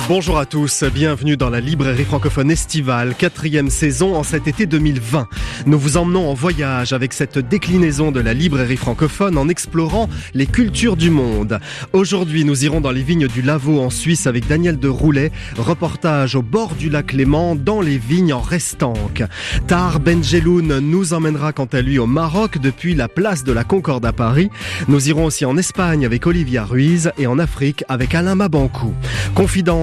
Bonjour à tous, bienvenue dans la librairie francophone estivale, quatrième saison en cet été 2020. Nous vous emmenons en voyage avec cette déclinaison de la librairie francophone en explorant les cultures du monde. Aujourd'hui, nous irons dans les vignes du Lavaux en Suisse avec Daniel de Roulet, reportage au bord du lac Léman dans les vignes en Restanque. Tar Benjeloun nous emmènera quant à lui au Maroc depuis la place de la Concorde à Paris. Nous irons aussi en Espagne avec Olivia Ruiz et en Afrique avec Alain Mabankou.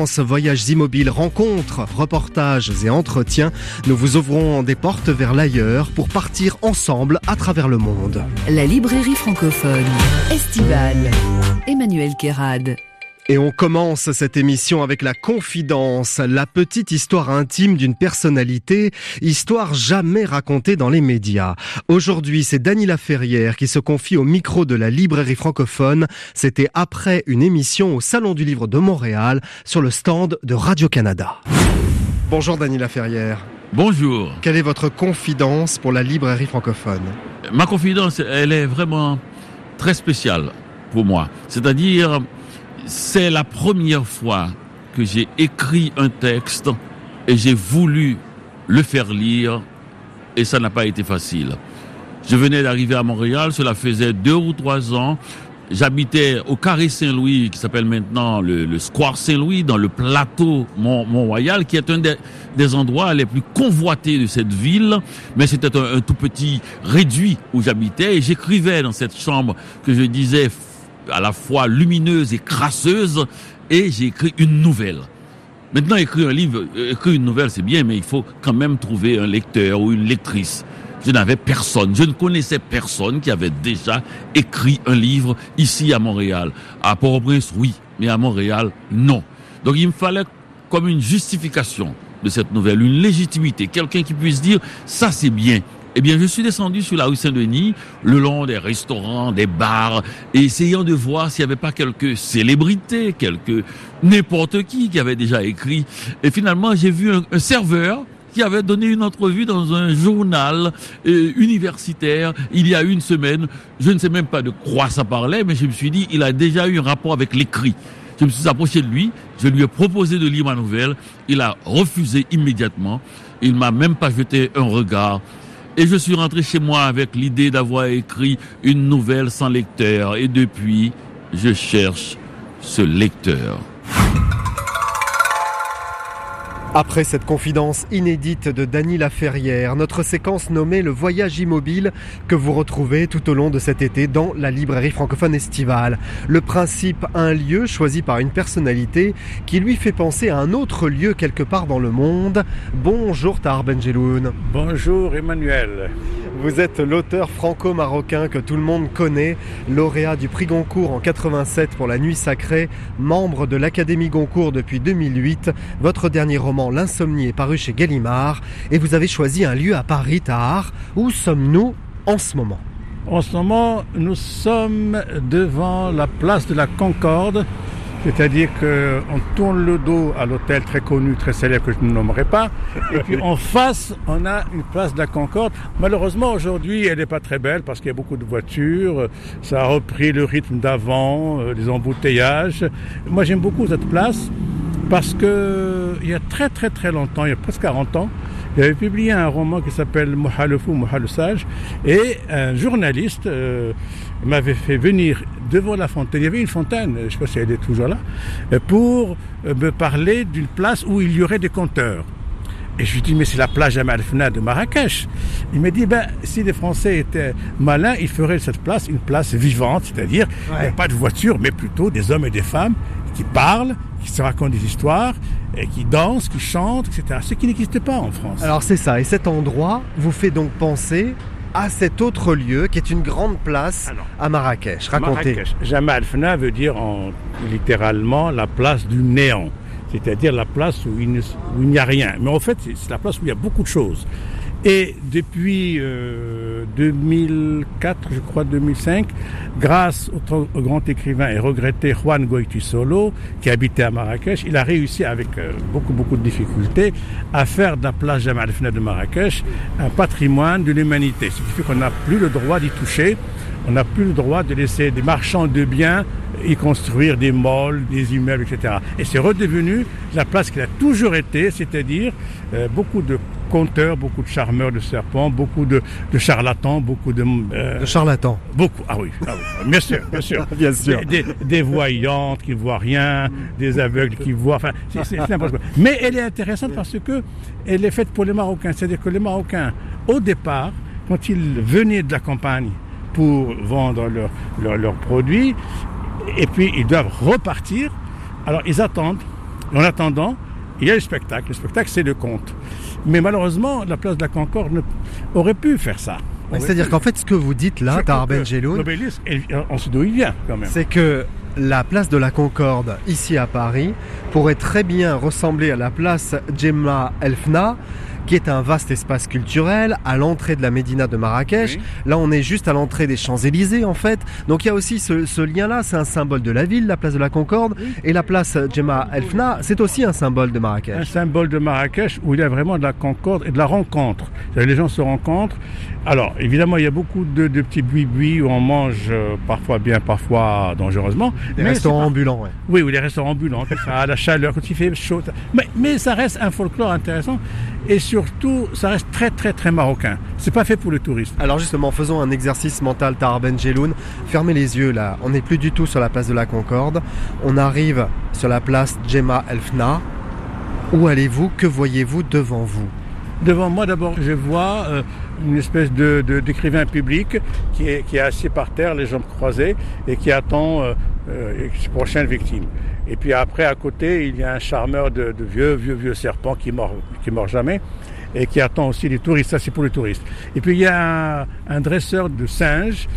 Voyages immobiles, rencontres, reportages et entretiens, nous vous ouvrons des portes vers l'ailleurs pour partir ensemble à travers le monde. La librairie francophone estivale. Emmanuel Kérad. Et on commence cette émission avec la confidence, la petite histoire intime d'une personnalité, histoire jamais racontée dans les médias. Aujourd'hui, c'est Dany Laferrière qui se confie au micro de la librairie francophone. C'était après une émission au Salon du Livre de Montréal sur le stand de Radio-Canada. Bonjour Dany Laferrière. Bonjour. Quelle est votre confidence pour la librairie francophone? Ma confidence, elle est vraiment très spéciale pour moi. C'est-à-dire, c'est la première fois que j'ai écrit un texte et j'ai voulu le faire lire et ça n'a pas été facile. Je venais d'arriver à Montréal, cela faisait deux ou trois ans. J'habitais au Carré Saint-Louis, qui s'appelle maintenant le, Square Saint-Louis, dans le plateau Mont-Royal, qui est un des, endroits les plus convoités de cette ville. Mais c'était un, un tout petit réduit où j'habitais et j'écrivais dans cette chambre que je disais à la fois lumineuse et crasseuse, et j'ai écrit une nouvelle. Maintenant, écrire un livre, euh, écrire une nouvelle, c'est bien, mais il faut quand même trouver un lecteur ou une lectrice. Je n'avais personne, je ne connaissais personne qui avait déjà écrit un livre ici à Montréal. À Port-au-Prince, oui, mais à Montréal, non. Donc il me fallait comme une justification de cette nouvelle, une légitimité, quelqu'un qui puisse dire ça c'est bien, eh bien, je suis descendu sur la rue Saint-Denis, le long des restaurants, des bars, essayant de voir s'il n'y avait pas quelques célébrités, quelques n'importe qui qui avait déjà écrit. Et finalement, j'ai vu un, serveur qui avait donné une entrevue dans un journal euh, universitaire il y a une semaine. Je ne sais même pas de quoi ça parlait, mais je me suis dit, il a déjà eu un rapport avec l'écrit. Je me suis approché de lui, je lui ai proposé de lire ma nouvelle, il a refusé immédiatement, il m'a même pas jeté un regard. Et je suis rentré chez moi avec l'idée d'avoir écrit une nouvelle sans lecteur. Et depuis, je cherche ce lecteur. Après cette confidence inédite de Dany Laferrière, notre séquence nommée Le voyage immobile que vous retrouvez tout au long de cet été dans la librairie francophone estivale. Le principe, un lieu choisi par une personnalité qui lui fait penser à un autre lieu quelque part dans le monde. Bonjour Tar Benjeloun. Bonjour Emmanuel. Vous êtes l'auteur franco-marocain que tout le monde connaît, lauréat du prix Goncourt en 87 pour La Nuit Sacrée, membre de l'Académie Goncourt depuis 2008. Votre dernier roman L'insomnie est paru chez Gallimard et vous avez choisi un lieu à Paris, Tahar. Où sommes-nous en ce moment? En ce moment, nous sommes devant la place de la Concorde c'est-à-dire qu'on tourne le dos à l'hôtel très connu, très célèbre que je ne nommerai pas. Et puis en face, on a une place de la Concorde. Malheureusement, aujourd'hui, elle n'est pas très belle parce qu'il y a beaucoup de voitures. Ça a repris le rythme d'avant, euh, les embouteillages. Moi, j'aime beaucoup cette place parce que il y a très très très longtemps, il y a presque 40 ans, il avait publié un roman qui s'appelle Mohalefou, Sage, et un journaliste euh, m'avait fait venir devant la fontaine. Il y avait une fontaine, je ne sais pas si elle est toujours là, pour euh, me parler d'une place où il y aurait des compteurs. Et je lui dis, mais c'est la plage Amalfna de Marrakech. Il m'a dit, ben, si les Français étaient malins, ils feraient cette place une place vivante, c'est-à-dire, pas de voitures, mais plutôt des hommes et des femmes qui parlent, qui se racontent des histoires, et qui dansent, qui chantent, etc. Ce qui n'existe pas en France. Alors c'est ça, et cet endroit vous fait donc penser à cet autre lieu qui est une grande place à Marrakech. Racontez. Marrakech. Jamal Fna veut dire littéralement la place du néant, c'est-à-dire la place où il n'y a rien. Mais en fait, c'est la place où il y a beaucoup de choses. Et depuis euh, 2004, je crois 2005, grâce au, grand écrivain et regretté Juan Solo, qui habitait à Marrakech, il a réussi avec euh, beaucoup beaucoup de difficultés à faire de la place Jamal de Marrakech un patrimoine de l'humanité. Ce qui fait qu'on n'a plus le droit d'y toucher, on n'a plus le droit de laisser des marchands de biens y construire des malls, des immeubles, etc. Et c'est redevenu la place qu'elle a toujours été, c'est-à-dire euh, beaucoup de conteurs, beaucoup de charmeurs de serpents, beaucoup de, de charlatans, beaucoup de... Euh, de charlatans Beaucoup, ah oui, ah oui, bien sûr, bien sûr. bien sûr. Des, des, des, voyantes qui ne voient rien, des aveugles qui voient, enfin, c'est n'importe quoi. Mais elle est intéressante parce que elle est faite pour les Marocains, c'est-à-dire que les Marocains, au départ, quand ils venaient de la campagne pour vendre leurs leur, leur produits, et puis ils doivent repartir. Alors ils attendent. En attendant, il y a le spectacle. Le spectacle, c'est le conte. Mais malheureusement, la place de la Concorde ne... aurait pu faire ça. C'est-à-dire qu'en fait, ce que vous dites là, Tarben Geloun, L'obélisque, on sait d'où il vient quand même. c'est que la place de la Concorde, ici à Paris, pourrait très bien ressembler à la place Gemma Elfna, qui est un vaste espace culturel à l'entrée de la Médina de Marrakech. Oui. Là, on est juste à l'entrée des Champs-Élysées, en fait. Donc, il y a aussi ce, ce lien-là. C'est un symbole de la ville, la place de la Concorde. Et la place Gemma Elfna, c'est aussi un symbole de Un Marrakech. symbole de Marrakech où il y a vraiment de la concorde et de la rencontre. Les gens se rencontrent. Alors, évidemment, il y a beaucoup de, de petits buis-buis où on mange euh, parfois bien, parfois dangereusement. Des Mais restaurants ambulants, ouais. Oui, ou les restaurants ambulants, tout ça, à la chaleur, quand il fait chaud. Mais, mais ça reste un folklore intéressant et surtout, ça reste très, très, très marocain. C'est pas fait pour le tourisme. Alors justement, faisons un exercice mental Tarben Geloun. Fermez les yeux là. On n'est plus du tout sur la place de la Concorde. On arrive sur la place Gemma Elfna. Où allez-vous? Que voyez-vous devant vous? Devant moi, d'abord, je vois euh, une espèce de, de- d'écrivain public qui est, qui est assis par terre, les jambes croisées, et qui attend euh, euh, victimes. Et puis après, à côté, il y a un charmeur de, vieux, vieux, vieux serpents qui mord, qui mord jamais, et qui attend aussi les touristes. Ça, c'est pour les touristes. Et puis il y a un, un dresseur de singes.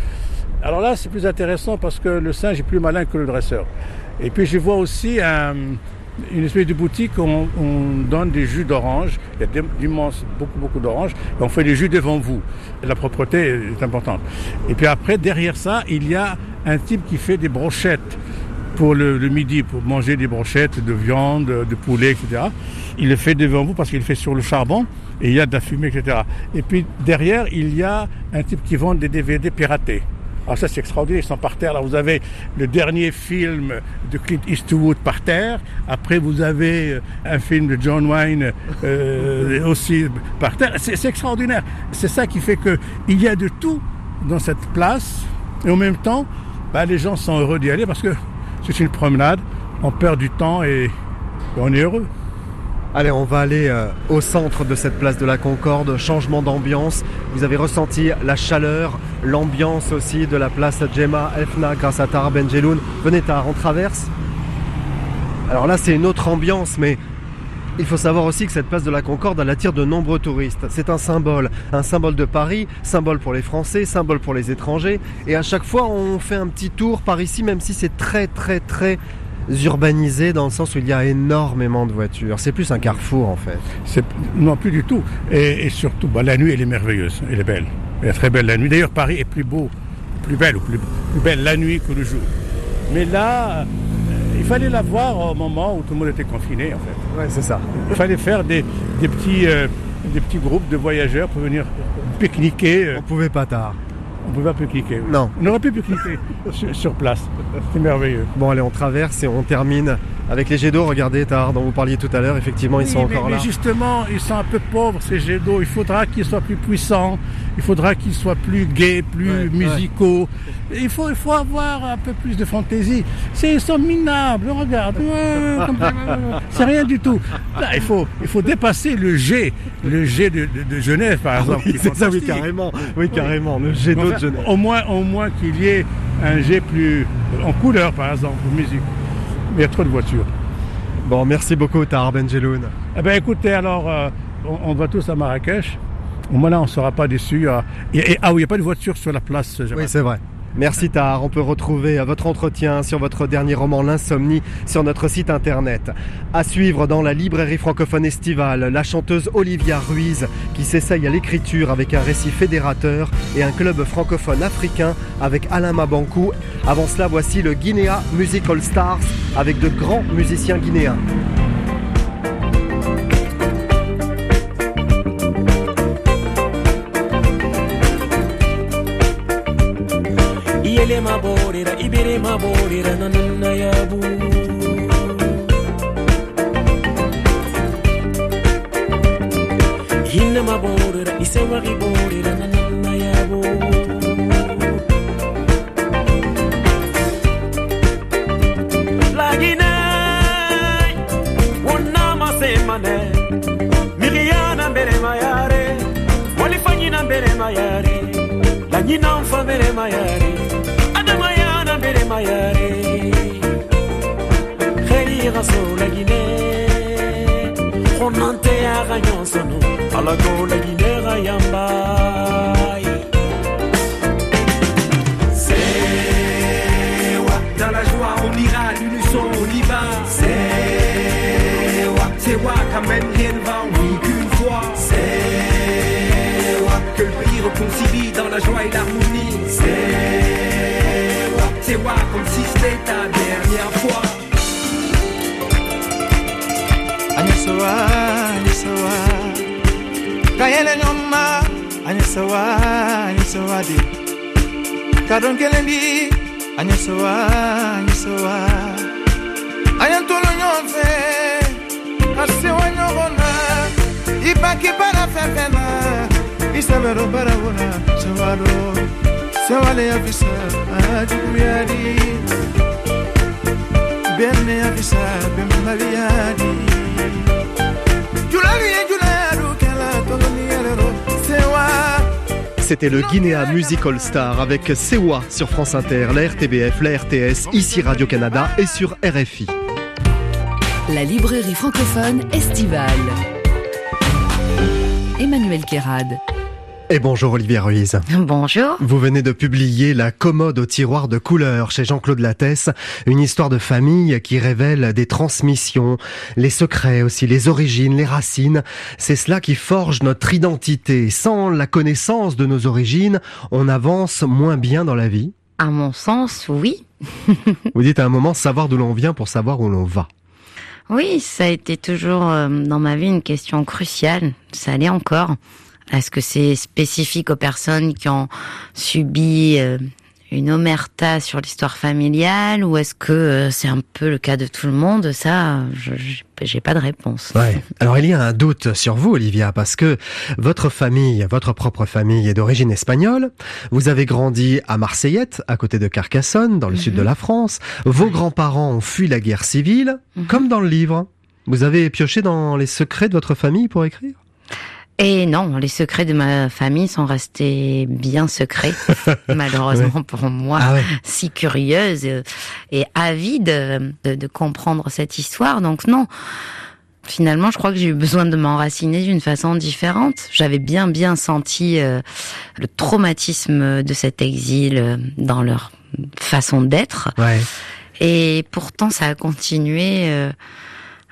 Alors là, c'est plus intéressant parce que le singe est plus malin que le dresseur. Et puis je vois aussi un, une espèce de boutique où on, on donne des jus d'orange. Il y a d'im- d'immenses, beaucoup, beaucoup d'oranges. Et on fait des jus devant vous. La propreté est importante. Et puis après, derrière ça, il y a un type qui fait des brochettes pour le, le midi, pour manger des brochettes de viande, de poulet, etc. Il le fait devant vous parce qu'il fait sur le charbon et il y a de la fumée, etc. Et puis derrière, il y a un type qui vend des DVD piratés. Alors ça c'est extraordinaire, ils sont par terre. Là vous avez le dernier film de Clint Eastwood par terre. Après vous avez euh, un film de John Wayne euh, aussi par terre. C'est c'est extraordinaire. C'est ça qui fait que il y a de tout dans cette place et en même temps, bah, les gens sont heureux d'y aller parce que c'est une promenade. On perd du temps et on est heureux. Allez, on va aller euh, au centre de cette place de la Concorde. Changement d'ambiance. Vous avez ressenti la chaleur, l'ambiance aussi de la place Gemma Elfna grâce à Tara Benjeloun. Venez Tara, on traverse. Alors là, c'est une autre ambiance, mais il faut savoir aussi que cette place de la Concorde, elle attire de nombreux touristes. C'est un symbole, un symbole de Paris, symbole pour les Français, symbole pour les étrangers. Et à chaque fois, on fait un petit tour par ici, même si c'est très, très, très urbanisé dans le sens où il y a énormément de voitures. C'est plus un carrefour en fait. C'est non plus du tout. Et, et surtout, bah, la nuit, elle est merveilleuse, elle est belle. Elle est très belle la nuit. D'ailleurs, Paris est plus beau, plus belle ou plus, plus belle la nuit que le jour. Mais là, euh, il fallait la voir au moment où tout le monde était confiné, en fait. Ouais, c'est ça. Il fallait faire des, des petits, euh, des petits groupes de voyageurs pour venir pique-niquer. euh, On pouvait pas tard. On pouvait pas pique-niquer. Non. On aurait pu pique-niquer sur, sur place. C'est merveilleux. Bon allez, on traverse et on termine avec les jets d'eau. Regardez, Tar, dont vous parliez tout à l'heure, effectivement, ils sont mais, encore mais là. justement, ils sont un peu pauvres, ces jets d'eau. Il faudra qu'ils soient plus puissants. Il faudra qu'ils soient plus gays, plus Ouais, musicaux. Il, faut, il faut avoir un peu plus de fantaisie. C'est, ils sont minables. Regarde. C'est rien du tout. Là, il faut, il faut dépasser le jet. Le jet de, de- de Genève, par exemple. Oui, c'est ça, oui, carrément. Oui, carrément. Le Enfin, de Genève. Au moins, au moins qu'il y ait un jet plus en couleur, par exemple, ou musique. Mais il y a trop de voitures. Bon, merci beaucoup, Tar Benjeloun. Eh ben écoutez, alors, euh, on, on va tous à Marrakech. Au moins là, on ne sera pas déçus. euh, et, ah oui, il n'y a pas de voiture sur la place. Oui, c'est vrai. Merci Tar. On peut retrouver votre entretien sur votre dernier roman L'insomnie sur notre site internet. À suivre dans la librairie francophone estivale, la chanteuse Olivia Ruiz qui s'essaye à l'écriture avec un récit fédérateur et un club francophone africain avec Alain Mabankou. Avant cela, voici le Guinea Musical Stars avec de grands musiciens guinéens. mabolire na nina yabu Hina mabolire isemari bolire xonante yaxa nyonsono alago lagine xa yambay Sewa, dans la joie on ira, l'unisson on y va. Sewa, Sewa, quand même rien ne va, oui qu'une fois. Sewa, que le pays réconcilie dans la joie et l'harmonie. Sewa, Sewa, comme si c'était ta dernière fois. sawa ni sawa. Kayele nyoma ani sawa ani sawa di kadon kelembi ani sawa ani sawa. Ayantolo nyonfe asewa nyobona ibaki bara fefena isabero bara wona. Sawalo sawale afisa ajukuyadi benne afisa bembaliyadi C'était le Guinea Musical Star avec Sewa sur France Inter, la RTBF, la RTS, ici Radio-Canada et sur RFI. La librairie francophone estivale. Emmanuel Kérad. Et bonjour Olivier Ruiz. Bonjour. Vous venez de publier La commode au tiroir de couleur chez Jean-Claude Lattès, une histoire de famille qui révèle des transmissions, les secrets aussi, les origines, les racines. C'est cela qui forge notre identité. Sans la connaissance de nos origines, on avance moins bien dans la vie. À mon sens, oui. Vous dites à un moment savoir d'où l'on vient pour savoir où l'on va. Oui, ça a été toujours euh, dans ma vie une question cruciale. Ça l'est encore. Est-ce que c'est spécifique aux personnes qui ont subi euh, une omerta sur l'histoire familiale ou est-ce que euh, c'est un peu le cas de tout le monde? Ça, je j'ai pas de réponse. Ouais. Alors il y a un doute sur vous, Olivia, parce que votre famille, votre propre famille est d'origine espagnole. Vous avez grandi à Marseillette, à côté de Carcassonne, dans le sud de la France. Vos grands-parents ont fui la guerre civile, comme dans le livre. Vous avez pioché dans les secrets de votre famille pour écrire? Et non, les secrets de ma famille sont restés bien secrets, malheureusement pour moi, Ah ouais. si curieuse euh, et avide de, de comprendre cette histoire. Donc non, finalement, je crois que j'ai eu besoin de m'enraciner d'une façon différente. J'avais bien bien senti euh, le traumatisme de cet exil euh, dans leur façon d'être. Ouais. Et pourtant, ça a continué euh,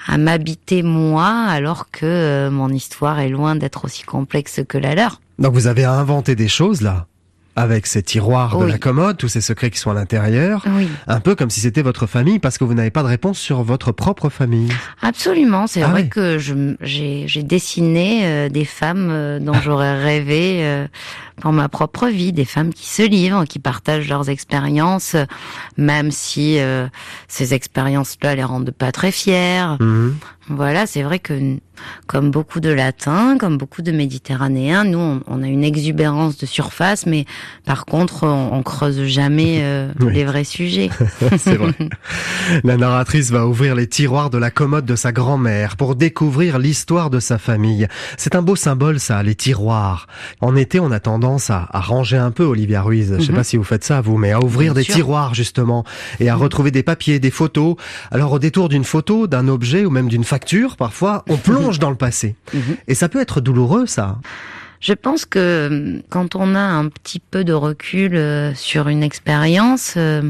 à m'habiter moi, alors que euh, mon histoire est loin d'être aussi complexe que la leur. Donc vous avez inventé des choses là, avec ces tiroirs de la commode, tous ces secrets qui sont à l'intérieur. Oui, Un peu comme si c'était votre famille, parce que vous n'avez pas de réponse sur votre propre famille. absolument. C'est Ah vrai oui. que j'ai dessiné euh, des femmes euh, dont j'aurais rêvé euh, dans ma propre vie, des femmes qui se livrent, qui partagent leurs expériences, même si euh, ces expériences-là les rendent pas très fières. Mhm. Voilà, c'est vrai que comme beaucoup de latins, comme beaucoup de méditerranéens, nous on, on a une exubérance de surface, mais par contre on, on creuse jamais euh, Oui. les vrais sujets. C'est vrai. La narratrice va ouvrir les tiroirs de la commode de sa grand-mère pour découvrir l'histoire de sa famille. C'est un beau symbole, ça, les tiroirs. En été, on a tendance à, à ranger un peu, Olivia Ruiz. Je sais Mhm. pas si vous faites ça, vous, mais à ouvrir Bien des sûr. tiroirs, justement, et à retrouver des papiers, des photos. Alors, au détour d'une photo, d'un objet ou même d'une parfois, on plonge dans le passé. Mhm. Et ça peut être douloureux, ça. Je pense que euh, quand on a un petit peu de recul euh, sur une expérience euh,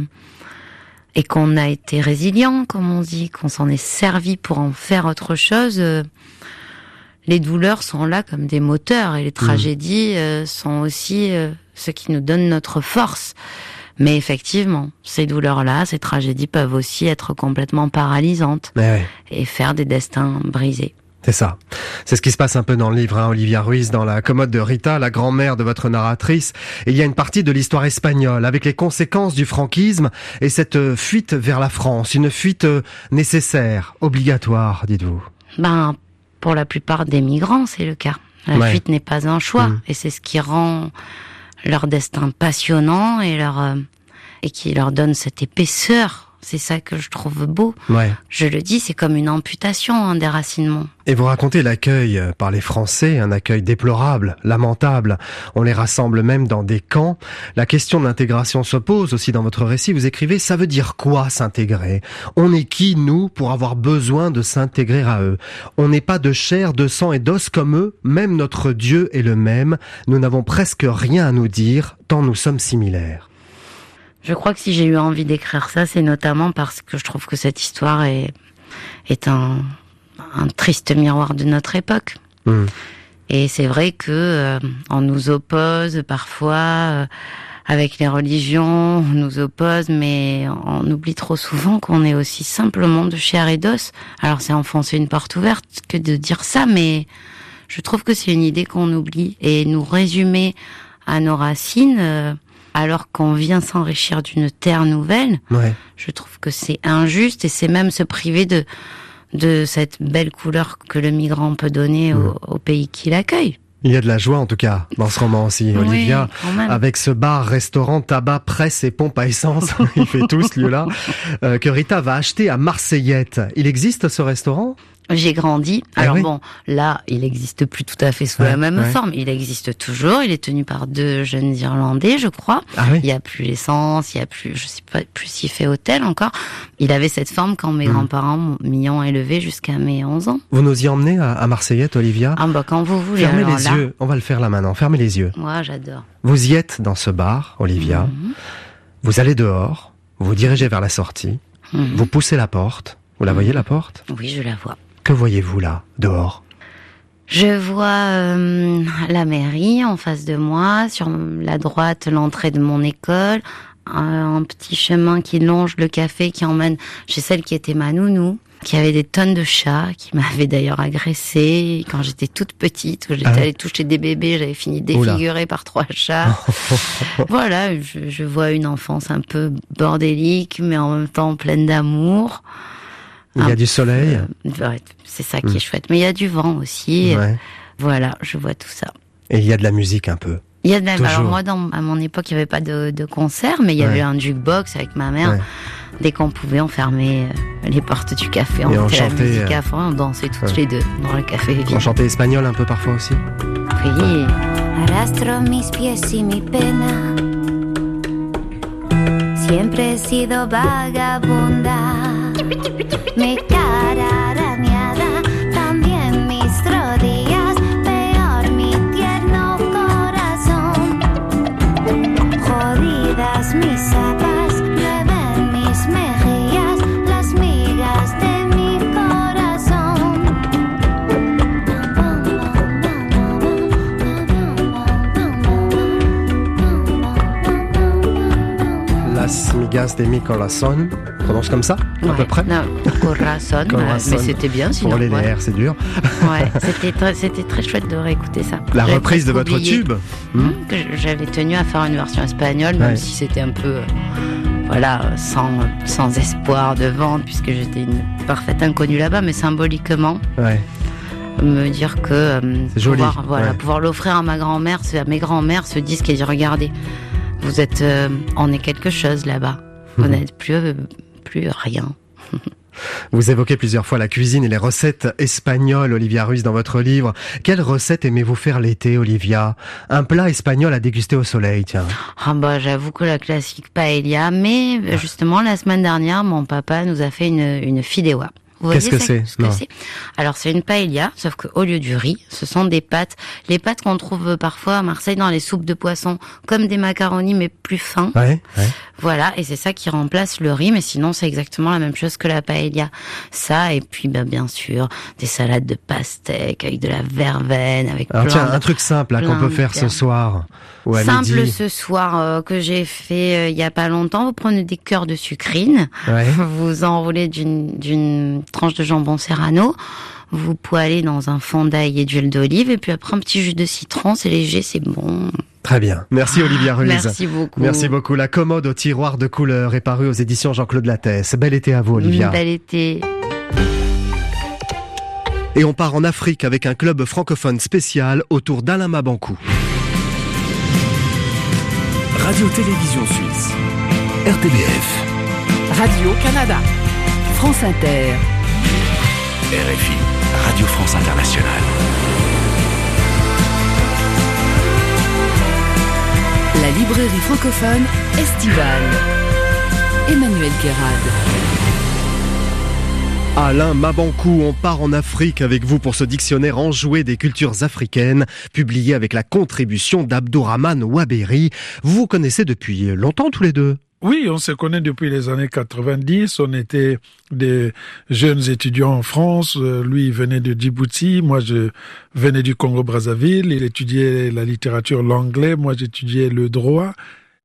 et qu'on a été résilient, comme on dit, qu'on s'en est servi pour en faire autre chose, euh, les douleurs sont là comme des moteurs et les tragédies euh, sont aussi euh, ce qui nous donne notre force. Mais effectivement, ces douleurs-là, ces tragédies peuvent aussi être complètement paralysantes ouais. et faire des destins brisés. C'est ça. C'est ce qui se passe un peu dans le livre, hein, Olivia Ruiz, dans la commode de Rita, la grand-mère de votre narratrice. Et il y a une partie de l'histoire espagnole, avec les conséquences du franquisme et cette euh, fuite vers la France, une fuite euh, nécessaire, obligatoire, dites-vous. Ben, pour la plupart des migrants, c'est le cas. La Ouais. fuite n'est pas un choix, Mm. et c'est ce qui rend leur destin passionnant et leur euh, et qui leur donne cette épaisseur. C'est ça que je trouve beau. Ouais. Je le dis, c'est comme une amputation, un déracinement. Et vous racontez l'accueil euh, par les Français, un accueil déplorable, lamentable. On les rassemble même dans des camps. La question de l'intégration se pose aussi dans votre récit. Vous écrivez, ça veut dire quoi s'intégrer? On est qui, nous, pour avoir besoin de s'intégrer à eux? On n'est pas de chair, de sang et d'os comme eux. Même notre Dieu est le même. Nous n'avons presque rien à nous dire, tant nous sommes similaires. Je crois que si j'ai eu envie d'écrire ça, c'est notamment parce que je trouve que cette histoire est est un un triste miroir de notre époque. Hmm. Et c'est vrai que euh, on nous oppose parfois euh, avec les religions, on nous oppose, mais on oublie trop souvent qu'on est aussi simplement de chair et d'os. Alors c'est enfoncer une porte ouverte que de dire ça, mais je trouve que c'est une idée qu'on oublie et nous résumer à nos racines. euh, alors qu'on vient s'enrichir d'une terre nouvelle, Ouais. je trouve que c'est injuste et c'est même se priver de de cette belle couleur que le migrant peut donner au, au pays qui l'accueille. Il y a de la joie en tout cas dans ce roman aussi, Oui, Olivia. avec ce bar, restaurant, tabac, presse et pompe à essence, il fait tout ce lieu-là, euh, que Rita va acheter à Marseillette. Il existe ce restaurant? J'ai grandi. Ah Alors oui bon, là, il n'existe plus tout à fait sous Ouais, la même ouais. forme. Il existe toujours. Il est tenu par deux jeunes Irlandais, je crois. Ah oui Il y a plus l'essence, il y a plus, je sais pas, plus s'il fait hôtel encore. Il avait cette forme quand mes Mhm. grands-parents m'y ont élevé jusqu'à mes 11 ans. Vous nous y emmenez à, à Marseillette, Olivia Ah bah quand vous voulez. Fermez alors les là, yeux, on va le faire là maintenant, fermez les yeux. Moi, j'adore. Vous y êtes dans ce bar, Olivia, Mhm. vous allez dehors, vous vous dirigez vers la sortie, Mhm. vous poussez la porte, vous la voyez la porte? Oui, je la vois. Que voyez-vous là, dehors? Je vois euh, la mairie en face de moi, sur la droite l'entrée de mon école, un, un petit chemin qui longe le café qui emmène chez celle qui était ma nounou, qui avait des tonnes de chats, qui m'avait d'ailleurs agressée quand j'étais toute petite, où j'étais Ah allée toucher des bébés, j'avais fini Oula. défigurée par trois chats. voilà, je, je vois une enfance un peu bordélique, mais en même temps pleine d'amour. Il y a Un du soleil Euh, c'est ça qui Mm. est chouette. Mais il y a du vent aussi. Ouais. Voilà, je vois tout ça. Et il y a de la musique un peu. Il y a de la... Alors moi, dans, à mon époque, il n'y avait pas de, de concert, mais il y Ouais. avait un jukebox avec ma mère. Ouais. Dès qu'on pouvait, on fermait euh, les portes du café, on Et on mettait la chantait, musique euh, à fond, on dansait toutes ouais. les deux dans le café On chantait espagnol un peu parfois aussi Oui. Arrastro mis pies y mi pena. Siempre he sido vagabunda. Mi cara arañada, también mis rodillas. Peor mi tierno corazón. Jodidas mis zapas, llueven mis mejillas. Las migas de mi corazón. Las migas de mi corazón. On prononce comme ça À peu près Non, corazon, Corazon. mais c'était bien sinon. Pour les ouais. C'est dur. Ouais, c'était très, c'était très chouette de réécouter ça. La reprise de votre tube Hmm que j'avais tenu à faire une version espagnole, même Ouais. si c'était un peu, euh, voilà, euh, sans, sans espoir de vente, puisque j'étais une parfaite inconnue là-bas, mais symboliquement, Ouais. me dire que euh, C'est joli, pouvoir, voilà, ouais. pouvoir l'offrir à ma grand-mère, à mes grands-mères, ce disque et dire regardez, vous êtes, euh, on est quelque chose là-bas. Vous Mhm. n'êtes plus, euh, plus rien. Vous évoquez plusieurs fois la cuisine et les recettes espagnoles, Olivia Ruiz, dans votre livre. Quelle recette aimez-vous faire l'été, Olivia? Un plat espagnol à déguster au soleil, tiens. Ah bah j'avoue que la classique paella, mais Ah. justement la semaine dernière, mon papa nous a fait une, une. Qu'est-ce que c'est ce Alors c'est une paella, sauf qu'au lieu du riz, ce sont des pâtes. Les pâtes qu'on trouve parfois à Marseille dans les soupes de poisson, comme des macaronis mais plus fins. Ouais, ouais. Voilà, et c'est ça qui remplace le riz, mais sinon c'est exactement la même chose que la paella. Ça, et puis bah, bien sûr, des salades de pastèque avec de la verveine, avec Alors plein tiens, de- un truc simple qu'on peut faire ce soir ou à Simple midi. ce soir euh, que j'ai fait euh, il y a pas longtemps. Vous prenez des cœurs de sucrine, Ouais. vous enroulez d'une tranche de jambon serrano, vous poêlez dans un fond d'ail et d'huile d'olive, et puis après un petit jus de citron, c'est léger, c'est bon. Très bien. Merci Olivia Ruiz. Merci beaucoup. Merci beaucoup. La commode au tiroir de couleur est parue aux éditions Jean-Claude Lattès. Bel été à vous Olivia. Bel été. Et on part en Afrique avec un club francophone spécial autour d'Alain Mabankou. Radio-Télévision Suisse. RTBF. Radio-Canada. France Inter. RFI. Radio France Internationale. La librairie francophone estivale. Emmanuel Guérard. Alain Mabankou, on part en Afrique avec vous pour ce dictionnaire enjoué des cultures africaines, publié avec la contribution d'Abdourahman Waberi. Vous vous connaissez depuis longtemps tous les deux? Oui, on se connaît depuis les années 90. On était des jeunes étudiants en France. Euh, Lui, il venait de Djibouti. Moi, je venais du Congo-Brazzaville. Il étudiait la littérature, l'anglais. Moi, j'étudiais le droit.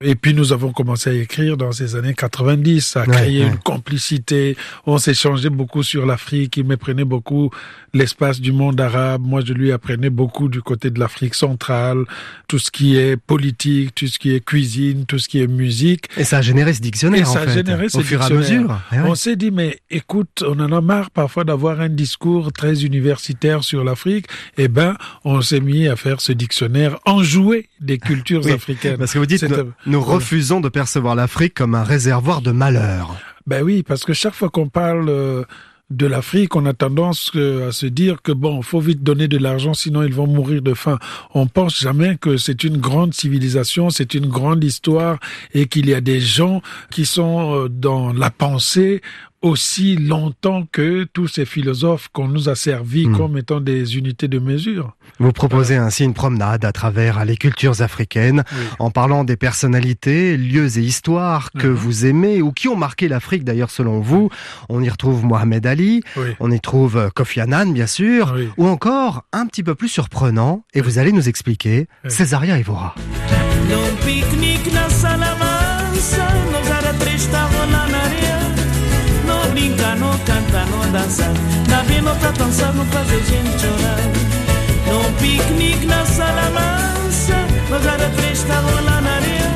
Et puis nous avons commencé à écrire dans ces années 90, ça a Ouais, ouais. une complicité. On s'échangeait beaucoup sur l'Afrique. Il m'apprenait beaucoup l'espace du monde arabe. Moi, je lui apprenais beaucoup du côté de l'Afrique centrale, tout ce qui est politique, tout ce qui est cuisine, tout ce qui est musique. Et ça a généré ce dictionnaire Et ça en a fait, généré ce au fur et à mesure. Eh ouais. On s'est dit, mais écoute, on en a marre parfois d'avoir un discours très universitaire sur l'Afrique. Eh ben, on s'est mis à faire ce dictionnaire enjoué des cultures Oui, africaines. Parce que vous dites, nous, refusons de percevoir l'Afrique comme un réservoir de malheur. Ben oui, parce que chaque fois qu'on parle euh, de l'Afrique, on a tendance euh, à se dire que bon, faut vite donner de l'argent, sinon ils vont mourir de faim. On pense jamais que c'est une grande civilisation, c'est une grande histoire, et qu'il y a des gens qui sont euh, dans la pensée aussi longtemps que tous ces philosophes qu'on nous a servis Hmm. comme étant des unités de mesure. Vous proposez ainsi une promenade à travers les cultures africaines Oui. en parlant des personnalités, lieux et histoires que Mhm. vous aimez ou qui ont marqué l'Afrique d'ailleurs selon vous. On y retrouve Mohamed Ali, Oui. on y trouve euh, Kofi Annan bien sûr, Oui. ou encore un petit peu plus surprenant et vous allez nous expliquer Oui. Césaria Evora. Brinca, não canta, não dança. Na vila pra dançar, não fazer gente chorar. Num piquenique na sala mansa, nós era três estavam lá na areia.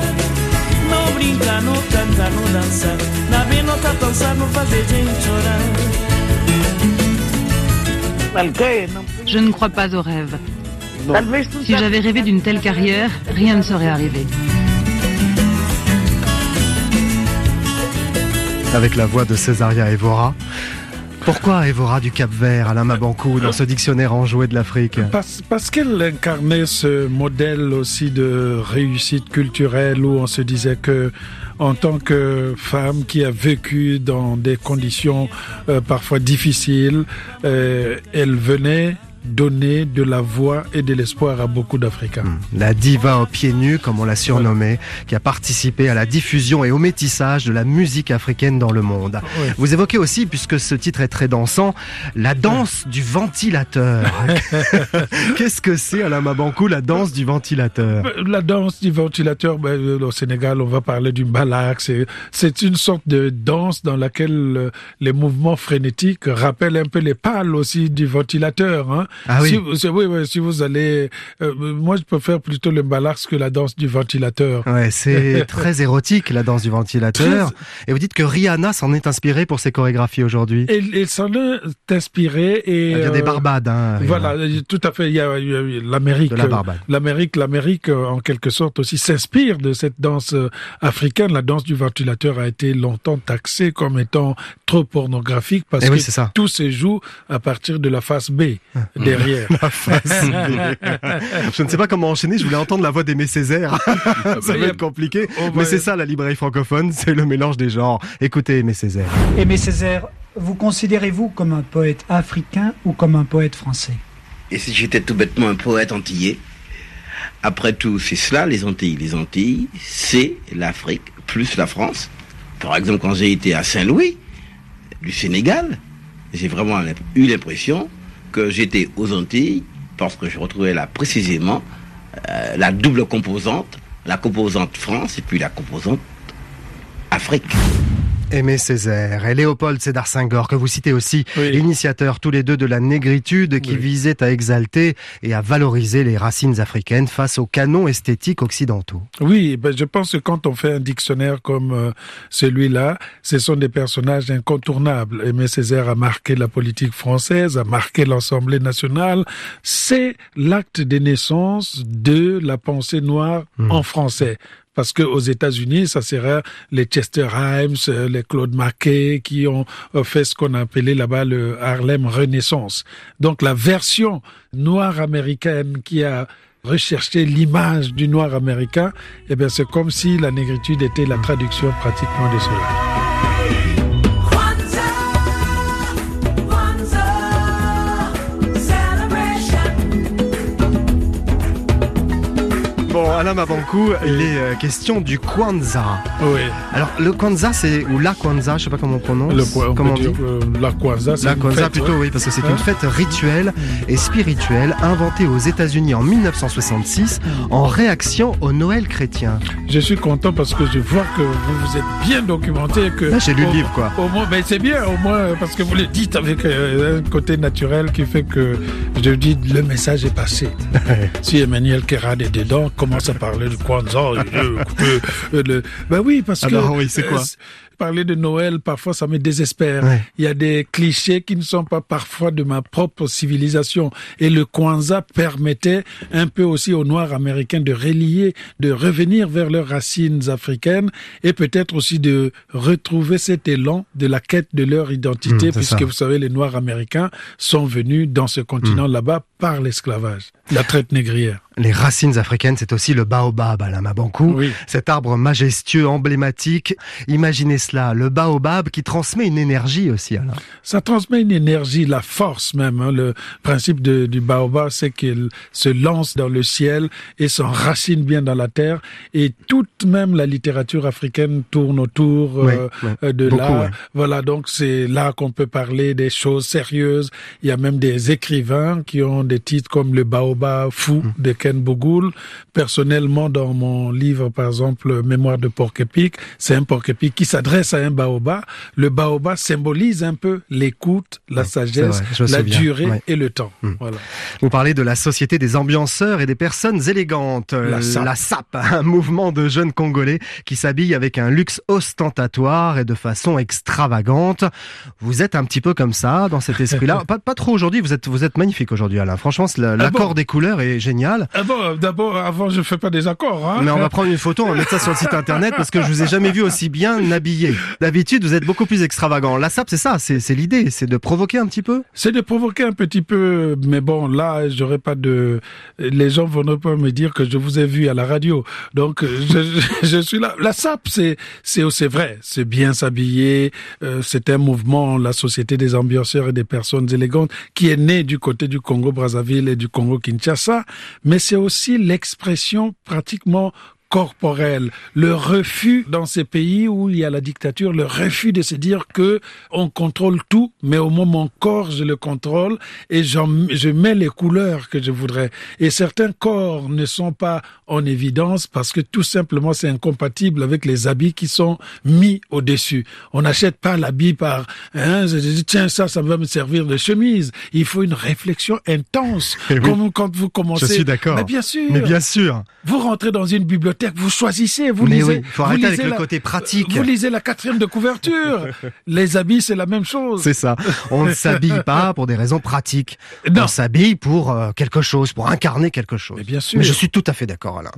Não brinca, não canta, não dança. Na vila pra dançar, não fazer gente chorar. Je ne crois pas au rêve. Si j'avais rêvé d'une telle carrière, rien ne serait arrivé. avec la voix de Césaria Evora. Pourquoi Evora du Cap Vert, Alain Mabankou, dans ce dictionnaire enjoué de l'Afrique Parce, parce qu'elle incarnait ce modèle aussi de réussite culturelle où on se disait que en tant que femme qui a vécu dans des conditions euh, parfois difficiles, euh, elle venait donner de la voix et de l'espoir à beaucoup d'Africains. La diva aux pieds nus, comme on l'a surnommée, qui a participé à la diffusion et au métissage de la musique africaine dans le monde. Oui. Vous évoquez aussi, puisque ce titre est très dansant, la danse du ventilateur. Qu'est-ce que c'est, Alain Mabankou, la danse du ventilateur? La danse du ventilateur, ben, euh, au Sénégal, on va parler du balak. C'est, c'est une sorte de danse dans laquelle euh, les mouvements frénétiques rappellent un peu les pales aussi du ventilateur. Hein. Ah oui. Si, oui, oui, si vous allez, euh, moi je préfère plutôt le balak que la danse du ventilateur. Ouais, c'est très érotique, la danse du ventilateur. Et vous dites que Rihanna s'en est inspirée pour ses chorégraphies aujourd'hui. Et s'en est inspiré et Elle vient des euh, Barbades, hein. Voilà, euh, tout à fait. Il y a, il y a l'Amérique. La Barbade. euh, L'Amérique, l'Amérique, en quelque sorte aussi s'inspire de cette danse africaine. La danse du ventilateur a été longtemps taxée comme étant trop pornographique parce Eh que oui, ça. tout se joue à partir de la face B derrière. La face B. je ne sais pas comment enchaîner, je voulais entendre la voix d'Aimé Césaire. ça va être compliqué. Mais c'est ça la librairie francophone, c'est le mélange des genres. Écoutez Aimé Césaire. Aimé Césaire, vous considérez-vous comme un poète africain ou comme un poète français? Et si j'étais tout bêtement un poète antillais Après tout, c'est cela, les Antilles. Les Antilles, c'est l'Afrique plus la France. Par exemple, quand j'ai été à Saint-Louis, du Sénégal, j'ai vraiment eu l'impression que j'étais aux Antilles parce que je retrouvais là précisément euh, la double composante, la composante France et puis la composante Afrique. Aimé Césaire et Léopold Sédar Senghor, que vous citez aussi, initiateurs tous les deux de la négritude qui visait à exalter et à valoriser les racines africaines face aux canons esthétiques occidentaux. Oui, ben je pense que quand on fait un dictionnaire comme euh, celui-là, ce sont des personnages incontournables. Aimé Césaire a marqué la politique française, a marqué l'Assemblée nationale. C'est l'acte de naissance de la pensée noire Hmm. en français. Parce que aux États-Unis, ça serait les Chester Himes, euh, les Claude Mackay qui ont euh, fait ce qu'on appelait là-bas le Harlem Renaissance. Donc la version noire américaine qui a recherché l'image du noir américain, eh bien c'est comme si la négritude était la traduction pratiquement de cela. Bon, Alain Mabankou, il est euh, question du Kwanzaa. Oui. Alors, le Kwanzaa, c'est, ou la Kwanzaa, je sais pas comment on prononce. Le, on comment peut dire, euh, la Kwanzaa, c'est La une Kwanzaa fête, plutôt, ouais. oui, parce que c'est Hein une fête rituelle et spirituelle inventée aux États-Unis en 1966 en réaction au Noël chrétien. Je suis content parce que je vois que vous vous êtes bien documenté. Que Là, j'ai lu le livre, quoi. Au moins, ben c'est bien, au moins, euh, parce que vous le dites avec euh, un côté naturel qui fait que je dis le message est passé. si Emmanuel Kerad est dedans, commence à parler de Kwanzaa. et, euh, euh. Ben oui, parce que Alors, oui, c'est quoi? c- Parler de Noël, parfois, ça me désespère. Ouais. Il y a des clichés qui ne sont pas parfois de ma propre civilisation. Et le Kwanzaa permettait un peu aussi aux Noirs américains de relier, de revenir vers leurs racines africaines et peut-être aussi de retrouver cet élan de la quête de leur identité, Mmh, puisque ça. vous savez, les Noirs américains sont venus dans ce continent là-bas par l'esclavage, la traite négrière. Les racines africaines, c'est aussi le baobab, Alain Mabankou. Oui. Cet arbre majestueux, emblématique. Imaginez cela, le baobab qui transmet une énergie aussi, Alain. Ça transmet une énergie, la force même. hein. Le principe de- du baobab, c'est qu'il se lance dans le ciel et s'enracine bien dans la terre. Et toute même la littérature africaine tourne autour euh, euh, de Beaucoup, là. Voilà, donc c'est là qu'on peut parler des choses sérieuses. Il y a même des écrivains qui ont des titres comme Le baobab fou Hum. de Ken Bogoul. Personnellement, dans mon livre, par exemple, Mémoire de porc-épic, c'est un porc-épic qui s'adresse à un baobab. Le baobab symbolise un peu l'écoute, la sagesse, vrai, la souviens, durée ouais. et le temps. Hum. Voilà. Vous parlez de la Société des ambianceurs et des personnes élégantes, euh, La SAP. un mouvement de jeunes Congolais qui s'habillent avec un luxe ostentatoire et de façon extravagante. Vous êtes un petit peu comme ça, dans cet esprit-là. pas, pas trop aujourd'hui, vous êtes, vous êtes magnifique aujourd'hui, Alain. Franchement, la- l'accord Ah bon des couleurs est génial. Ah bon, d'abord, avant, je fais pas des accords. Hein Mais on va prendre une photo, on va mettre ça sur le site internet parce que je vous ai jamais vu aussi bien habillé. D'habitude, vous êtes beaucoup plus extravagant. La SAP, c'est ça, c'est l'idée, c'est de provoquer un petit peu? C'est de provoquer un petit peu, mais bon, là, j'aurais pas de, les gens vont pas me dire que je vous ai vu à la radio. Donc, je, suis là. La SAP, c'est, c'est, c'est vrai, c'est bien s'habiller. euh, c'est un mouvement, la Société des ambianceurs et des personnes élégantes, qui est né du côté du Congo Brazzaville et du Congo Kinshasa, mais c'est aussi l'expression pratiquement corporel, le refus dans ces pays où il y a la dictature, le refus de se dire que on contrôle tout, mais au moins mon corps je le contrôle et je mets les couleurs que je voudrais. Et certains corps ne sont pas en évidence parce que tout simplement c'est incompatible avec les habits qui sont mis au-dessus. On n'achète pas l'habit par, hein, je dis, tiens ça, ça va me servir de chemise. Il faut une réflexion intense. Eh oui. Comme quand vous commencez. Je suis d'accord. Mais bien sûr. Mais bien sûr. Vous rentrez dans une bibliothèque, vous choisissez, vous Mais lisez. oui, faut vous arrêter lisez avec le côté pratique. Vous lisez la quatrième de couverture. Les habits, c'est la même chose. C'est ça. On ne s'habille pas pour des raisons pratiques. On s'habille pour euh, quelque chose, pour incarner quelque chose. bien sûr. Mais je suis tout à fait d'accord, Alain.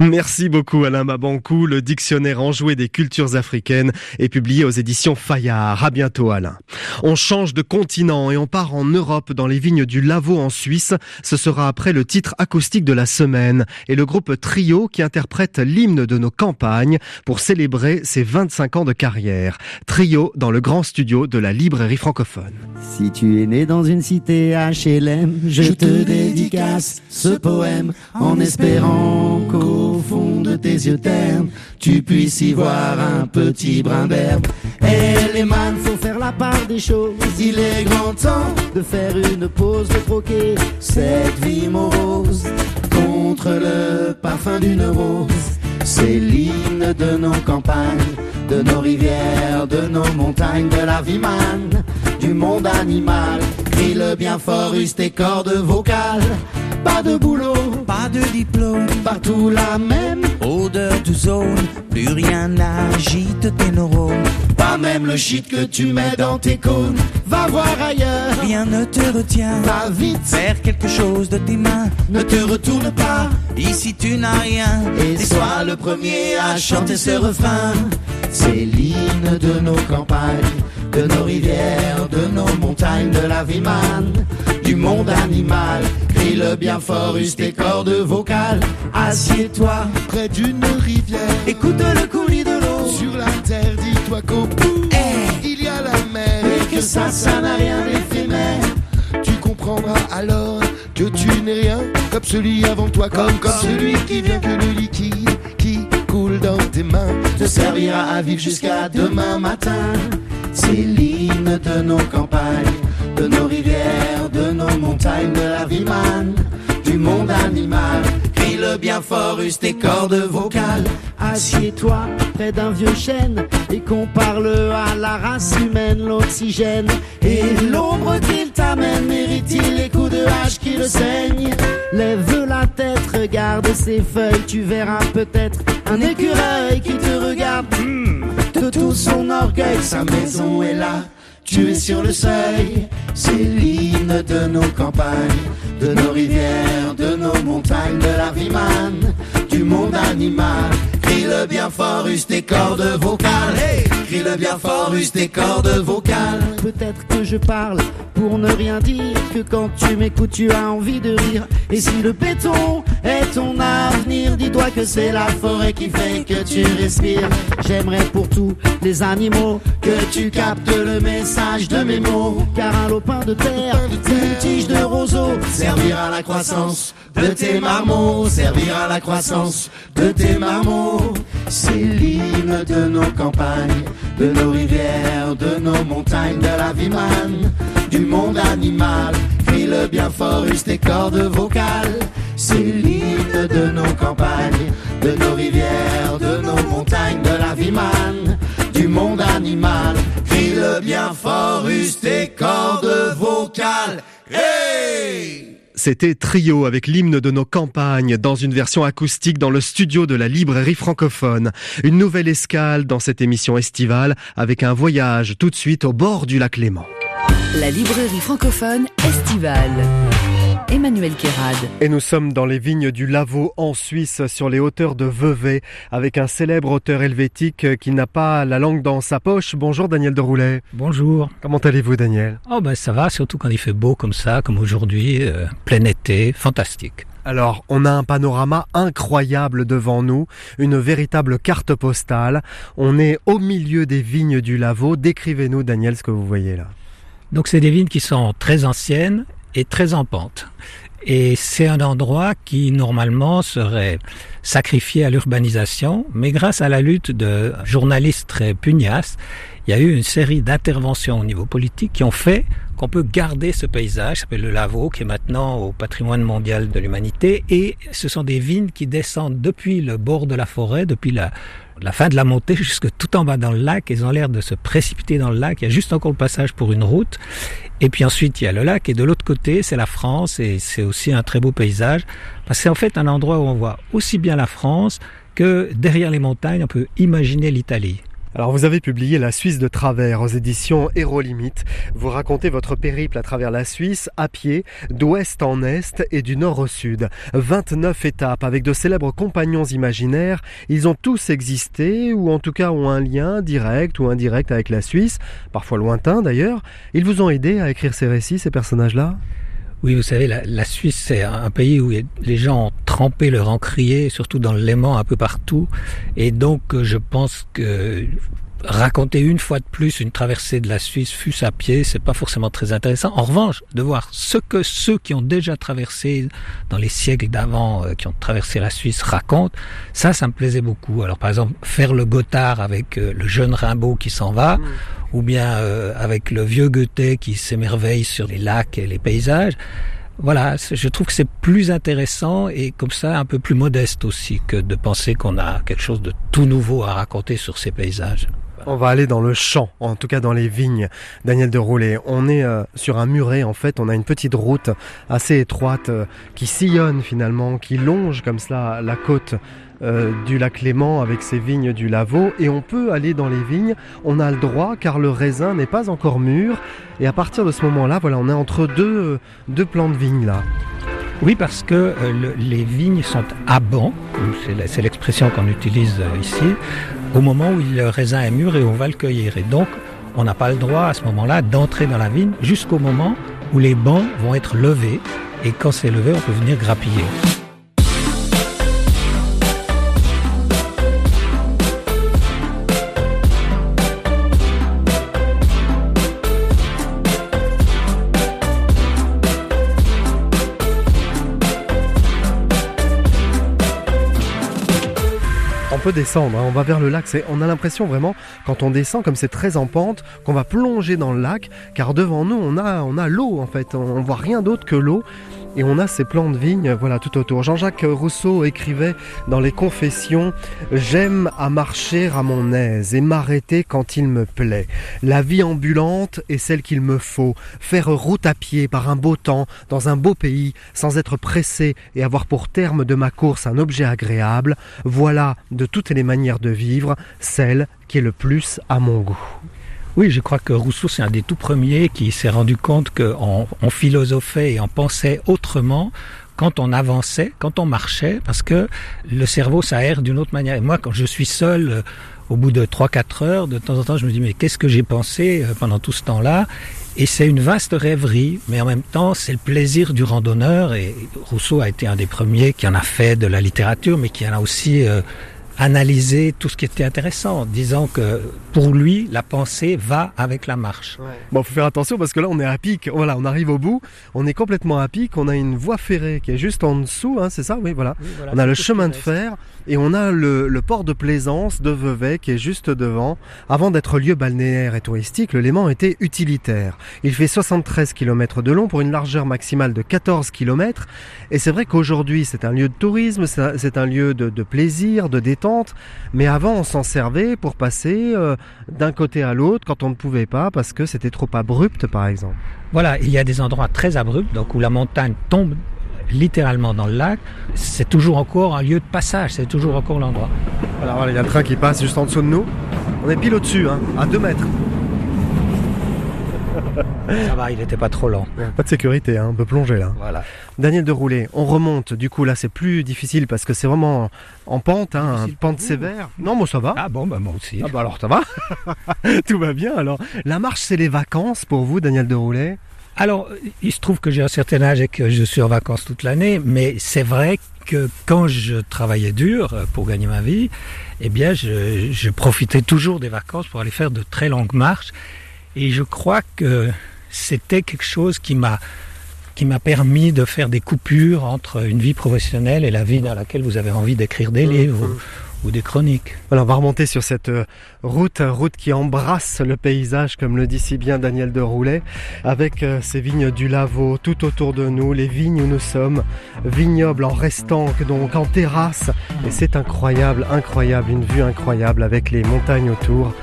Merci beaucoup, Alain Mabankou. Le dictionnaire enjoué des cultures africaines est publié aux éditions Fayard. À bientôt, Alain. On change de continent et on part en Europe, dans les vignes du Lavaux en Suisse. Ce sera après le titre acoustique de la semaine et le groupe Trio qui interprète l'hymne de nos campagnes pour célébrer ses 25 ans de carrière. Trio dans le grand studio de la librairie francophone. Si tu es né dans une cité HLM, je te dédicace ce poème en espérant qu'au fond de tes yeux ternes, tu puisses y voir un petit brin d'herbe. Et les man, faut faire la part des choses. Il est grand temps de faire une pause, de troquer cette vie morose contre le parfum d'une rose. C'est l'hymne de nos campagnes, de nos rivières, de nos montagnes, de la vie man, du monde animal. Crie-le bien fort, use tes cordes vocales. Pas de boulot, pas de diplôme, partout la même odeur de zone. Plus rien n'agite tes neurones, pas même le shit que tu mets dans tes cônes. Va voir ailleurs, rien ne te retient. Va vite faire quelque chose de tes mains, ne te retourne pas. Ici tu n'as rien, et sois le premier à chanter ce refrain. C'est l'hymne de nos campagnes, de nos rivières, de nos montagnes, de la vie man, du monde animal. Crie-le bien fort, use tes cordes vocales. Assieds-toi près d'une rivière. Écoute le coulis de l'eau. Sur la terre, dis-toi qu'au bout, il y a la mer. Et que ça, ça n'a rien d'éphémère. Tu comprendras alors que tu n'es rien comme celui avant toi, comme, comme celui qui vient que le liquide qui coule dans tes mains te servira à vivre jusqu'à demain matin. C'est de nos campagnes, de nos rivières, de nos montagnes, de la vie man, du monde animal. Crie-le bien fort, use tes cordes vocales. Assieds-toi près d'un vieux chêne et compare-le à la race humaine, l'oxygène et l'ombre qu'il t'amène. Mérite-t-il les coups de hache qui le saignent? Lève la tête, regarde ses feuilles, tu verras peut-être un écureuil qui te regarde. Hmm, de tout son orgueil, sa maison est là. Tu es sur le seuil, c'est l'hymne de nos campagnes, de nos rivières, de nos montagnes, de la vie man, du monde animal. Crie-le bien fort, use tes cordes vocales. Crie-le bien fort, use tes cordes vocales. Peut-être que je parle pour ne rien dire, que quand tu m'écoutes, tu as envie de rire. Et si le béton est ton avenir, dis-toi que c'est la forêt qui fait que tu respires. J'aimerais pour tous les animaux que tu captes le message de mes mots. Car un lopin de terre, une tige de roseau, servira à la croissance de tes marmots, servira à la croissance de tes marmots. C'est l'hymne de nos campagnes, de nos rivières, de nos montagnes, de la vie man, du monde animal. Crie-le bien fort, use tes cordes vocales. C'est l'hymne de nos campagnes, de nos rivières, de nos montagnes, de la vie man, du monde animal. Crie-le bien fort, use tes cordes vocales. Hey! C'était Trio avec l'hymne de nos campagnes dans une version acoustique dans le studio de la librairie francophone. Une nouvelle escale dans cette émission estivale avec un voyage tout de suite au bord du lac Léman. La librairie francophone estivale. Emmanuel Kérad. Et nous sommes dans les vignes du Lavaux en Suisse, sur les hauteurs de Vevey, avec un célèbre auteur helvétique qui n'a pas la langue dans sa poche. Bonjour Daniel de Roulet. Bonjour. Comment allez-vous Daniel? Oh ben ça va, surtout quand il fait beau comme ça, comme aujourd'hui, euh, plein été, fantastique. Alors, on a un panorama incroyable devant nous, une véritable carte postale. On est au milieu des vignes du Lavaux. Décrivez-nous, Daniel, ce que vous voyez là. Donc, c'est des vignes qui sont très anciennes et très en pente. Et c'est un endroit qui normalement serait sacrifié à l'urbanisation, mais grâce à la lutte de journalistes très pugnaces, il y a eu une série d'interventions au niveau politique qui ont fait qu'on peut garder ce paysage, s'appelle le Lavaux, qui est maintenant au patrimoine mondial de l'humanité, et ce sont des vignes qui descendent depuis le bord de la forêt, depuis la, la fin de la montée jusque tout en bas dans le lac. Ils ont l'air de se précipiter dans le lac. Il y a juste encore le passage pour une route. Et puis ensuite, il y a le lac. Et de l'autre côté, c'est la France. Et c'est aussi un très beau paysage. C'est en fait un endroit où on voit aussi bien la France que derrière les montagnes, on peut imaginer l'Italie. Alors vous avez publié La Suisse de travers aux éditions Hérolimite. Vous racontez votre périple à travers la Suisse à pied, d'ouest en est et du nord au sud. 29 étapes avec de célèbres compagnons imaginaires. Ils ont tous existé ou en tout cas ont un lien direct ou indirect avec la Suisse, parfois lointain d'ailleurs. Ils vous ont aidé à écrire ces récits, ces personnages-là? Oui, vous savez, la, la Suisse, c'est un pays où les gens ont trempé leur encrier, surtout dans le Léman, un peu partout. Et donc, euh, je pense que raconter une fois de plus une traversée de la Suisse fût à pied, c'est pas forcément très intéressant. En revanche, de voir ce que ceux qui ont déjà traversé dans les siècles d'avant, euh, qui ont traversé la Suisse, racontent, ça, ça me plaisait beaucoup. Alors, par exemple, faire le Gotthard avec euh, le jeune Rimbaud qui s'en va, Mm. ou bien euh, avec le vieux Goethe qui s'émerveille sur les lacs et les paysages. Voilà, je trouve que c'est plus intéressant et comme ça un peu plus modeste aussi que de penser qu'on a quelque chose de tout nouveau à raconter sur ces paysages. On va aller dans le champ, en tout cas dans les vignes. Daniel de Roulet, on est euh, sur un muret en fait, on a une petite route assez étroite euh, qui sillonne finalement, qui longe comme cela la côte euh, du lac Léman avec ses vignes du Lavaux et on peut aller dans les vignes, on a le droit car le raisin n'est pas encore mûr et à partir de ce moment-là, voilà, on est entre deux, deux de vignes là. Oui, parce que euh, le- les vignes sont à banc, c'est l'expression qu'on utilise euh, ici, au moment où le raisin est mûr et on va le cueillir. Et donc, on n'a pas le droit à ce moment-là d'entrer dans la vigne jusqu'au moment où les bancs vont être levés. Et quand c'est levé, on peut venir grappiller. Peut descendre, hein, on va vers le lac. On a l'impression vraiment, quand on descend, comme c'est très en pente, qu'on va plonger dans le lac, car devant nous, on a, on a l'eau en fait. On, on voit rien d'autre que l'eau. Et on a ces plants de vigne, voilà, tout autour. Jean-Jacques Rousseau écrivait dans les Confessions J'aime à marcher à mon aise et m'arrêter quand il me plaît. La vie ambulante est celle qu'il me faut. Faire route à pied par un beau temps, dans un beau pays, sans être pressé et avoir pour terme de ma course un objet agréable. Voilà, de toutes les manières de vivre, celle qui est le plus à mon goût. Oui, je crois que Rousseau, c'est un des tout premiers qui s'est rendu compte qu'on on philosophait et on pensait autrement quand on avançait, quand on marchait, parce que le cerveau s'aère d'une autre manière. Et moi, quand je suis seul, euh, au bout de 3-4 heures, de temps en temps, je me dis, mais qu'est-ce que j'ai pensé euh, pendant tout ce temps-là? Et c'est une vaste rêverie, mais en même temps, c'est le plaisir du randonneur. Et Rousseau a été un des premiers qui en a fait de la littérature, mais qui en a aussi... euh, analysé tout ce qui était intéressant, en disant que pour lui, la pensée va avec la marche. Bon, faut faire attention parce que là, on est à pic. Voilà, on arrive au bout. On est complètement à pic. On a une voie ferrée qui est juste en dessous, hein, c'est ça? Oui, voilà. voilà, on a le chemin de fer et on a le, le port de plaisance de Vevey qui est juste devant. Avant d'être lieu balnéaire et touristique, le Léman était utilitaire. Il fait 73 km de long pour une largeur maximale de 14 km. Et c'est vrai qu'aujourd'hui, c'est un lieu de tourisme, c'est un- c'est un lieu de, de plaisir, de détente. Mais avant, on s'en servait pour passer euh, d'un côté à l'autre quand on ne pouvait pas parce que c'était trop abrupt, par exemple. Voilà, il y a des endroits très abrupts, donc où la montagne tombe littéralement dans le lac. C'est toujours encore un lieu de passage, c'est toujours encore l'endroit. Voilà, voilà, il y a le train qui passe juste en dessous de nous. On est pile au-dessus, hein, à 2 mètres. Ça va, il n'était pas trop lent. Pas de sécurité, hein, on peut plonger là. Voilà. Daniel de Roulet, on remonte. Du coup, là, c'est plus difficile parce que c'est vraiment en pente, hein, pente sévère. Non, moi, ça va. Ah bon, bah moi aussi. Ah bah alors, ça va. Tout va bien. Alors, la marche, c'est les vacances pour vous, Daniel de Roulet? Alors, il se trouve que j'ai un certain âge et que je suis en vacances toute l'année, mais c'est vrai que quand je travaillais dur euh, pour gagner ma vie, eh bien, je, je profitais toujours des vacances pour aller faire de très longues marches. Et je crois que c'était quelque chose qui m'a qui m'a permis de faire des coupures entre une vie professionnelle et la vie dans laquelle vous avez envie d'écrire des livres ou, ou des chroniques. Voilà, on va remonter sur cette euh, route, route qui embrasse le paysage, comme le dit si bien Daniel de Roulet, avec euh, ces vignes du Lavaux tout autour de nous, les vignes où nous sommes, vignobles en restant, donc en terrasse. Et c'est incroyable, incroyable, une vue incroyable avec les montagnes autour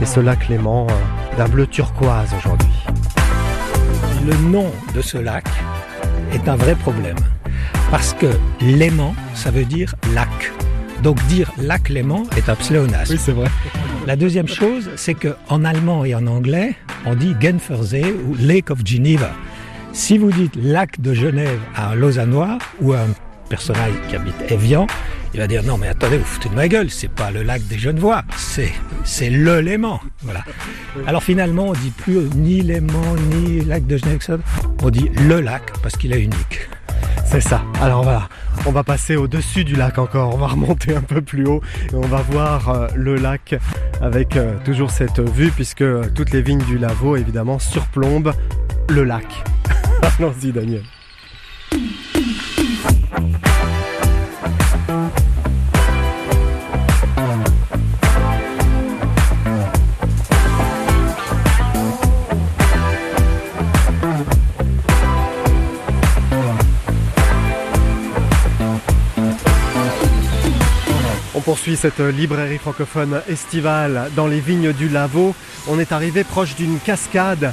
et ce lac euh, d'un bleu turquoise aujourd'hui. Le nom de ce lac est un vrai problème. Parce que Léman, ça veut dire lac. Donc dire lac Léman est un pléonasme. Oui, c'est vrai. La deuxième chose, c'est que en allemand et en anglais, on dit Genfersee ou Lake of Geneva. Si vous dites lac de Genève à un Lausannois ou à un personnage qui habite Evian, il va dire non mais attendez, vous foutez de ma gueule, c'est pas le lac des Genevois, c'est c'est le Léman. Voilà. Alors finalement, on dit plus ni Léman ni lac de Genève, on dit le lac parce qu'il est unique. C'est ça. Alors voilà, on va passer au-dessus du lac encore, on va remonter un peu plus haut et on va voir euh, le lac avec euh, toujours cette vue puisque euh, toutes les vignes du Lavaux évidemment surplombent le lac. Allons-y Daniel. Poursuit cette librairie francophone estivale dans les vignes du Lavaux. On est arrivé proche d'une cascade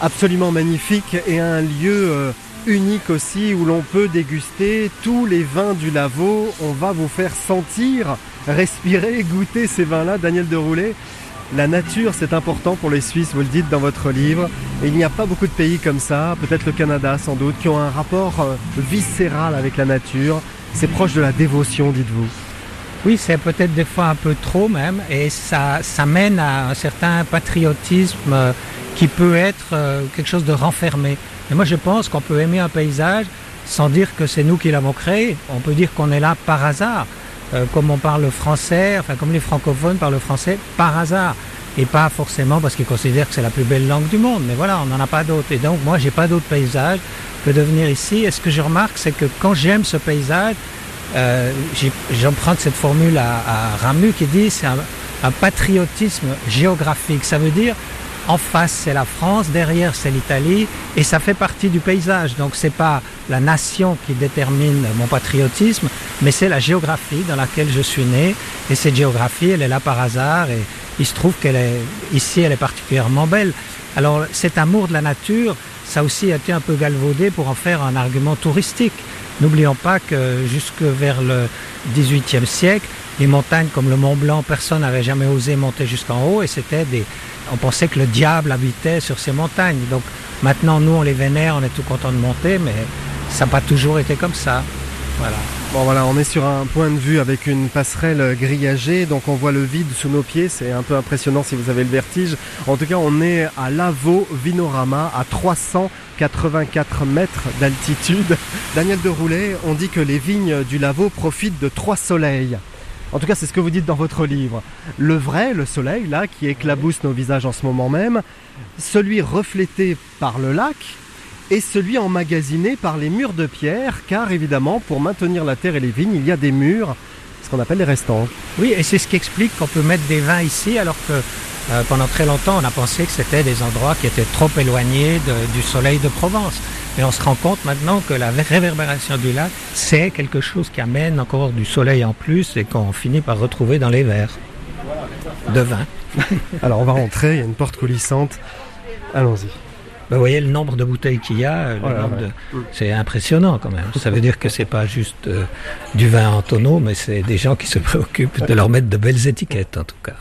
absolument magnifique et un lieu euh, unique aussi où l'on peut déguster tous les vins du Lavaux. On va vous faire sentir, respirer, goûter ces vins-là. Daniel de Roulet, la nature c'est important pour les Suisses, vous le dites dans votre livre. Il n'y a pas beaucoup de pays comme ça, peut-être le Canada sans doute, qui ont un rapport euh, viscéral avec la nature. C'est proche de la dévotion, dites-vous. Oui, c'est peut-être des fois un peu trop même, et ça, ça mène à un certain patriotisme euh, qui peut être euh, quelque chose de renfermé. Mais moi, je pense qu'on peut aimer un paysage sans dire que c'est nous qui l'avons créé. On peut dire qu'on est là par hasard, euh, comme on parle français, enfin comme les francophones parlent le français, par hasard. Et pas forcément parce qu'ils considèrent que c'est la plus belle langue du monde. Mais voilà, on n'en a pas d'autre. Et donc, moi, j'ai pas d'autre paysage que de venir ici. Et ce que je remarque, c'est que quand j'aime ce paysage, euh, j'emprunte cette formule à, à Ramu qui dit c'est un, un patriotisme géographique. Ça veut dire en face c'est la France, derrière c'est l'Italie et ça fait partie du paysage. Donc c'est pas la nation qui détermine mon patriotisme, mais c'est la géographie dans laquelle je suis né et cette géographie elle est là par hasard et il se trouve qu'elle est ici elle est particulièrement belle. Alors cet amour de la nature, ça aussi a été un peu galvaudé pour en faire un argument touristique. N'oublions pas que jusque vers le XVIIIe siècle, les montagnes comme le Mont Blanc, personne n'avait jamais osé monter jusqu'en haut et c'était des, on pensait que le diable habitait sur ces montagnes. Donc maintenant, nous, on les vénère, on est tout content de monter, mais ça n'a pas toujours été comme ça. Voilà. Bon voilà, on est sur un point de vue avec une passerelle grillagée, donc on voit le vide sous nos pieds, c'est un peu impressionnant si vous avez le vertige. En tout cas, on est à Lavo Vinorama, à 384 mètres d'altitude. Daniel de Roulet, on dit que les vignes du Lavaux profitent de trois soleils. En tout cas, c'est ce que vous dites dans votre livre. Le vrai, le soleil, là, qui éclabousse nos visages en ce moment même, celui reflété par le lac, et celui emmagasiné par les murs de pierre, car évidemment, pour maintenir la terre et les vignes, il y a des murs, ce qu'on appelle les restants. Oui, et c'est ce qui explique qu'on peut mettre des vins ici, alors que euh, pendant très longtemps, on a pensé que c'était des endroits qui étaient trop éloignés de- du soleil de Provence. Mais on se rend compte maintenant que la réverbération du lac, c'est quelque chose qui amène encore du soleil en plus et qu'on finit par retrouver dans les verres de vin. Alors on va rentrer, il y a une porte coulissante. Allons-y. Ben, vous voyez le nombre de bouteilles qu'il y a, le là nombre là. de- c'est impressionnant quand même. Ça veut dire que c'est pas juste euh, du vin en tonneau, mais c'est des gens qui se préoccupent de leur mettre de belles étiquettes en tout cas.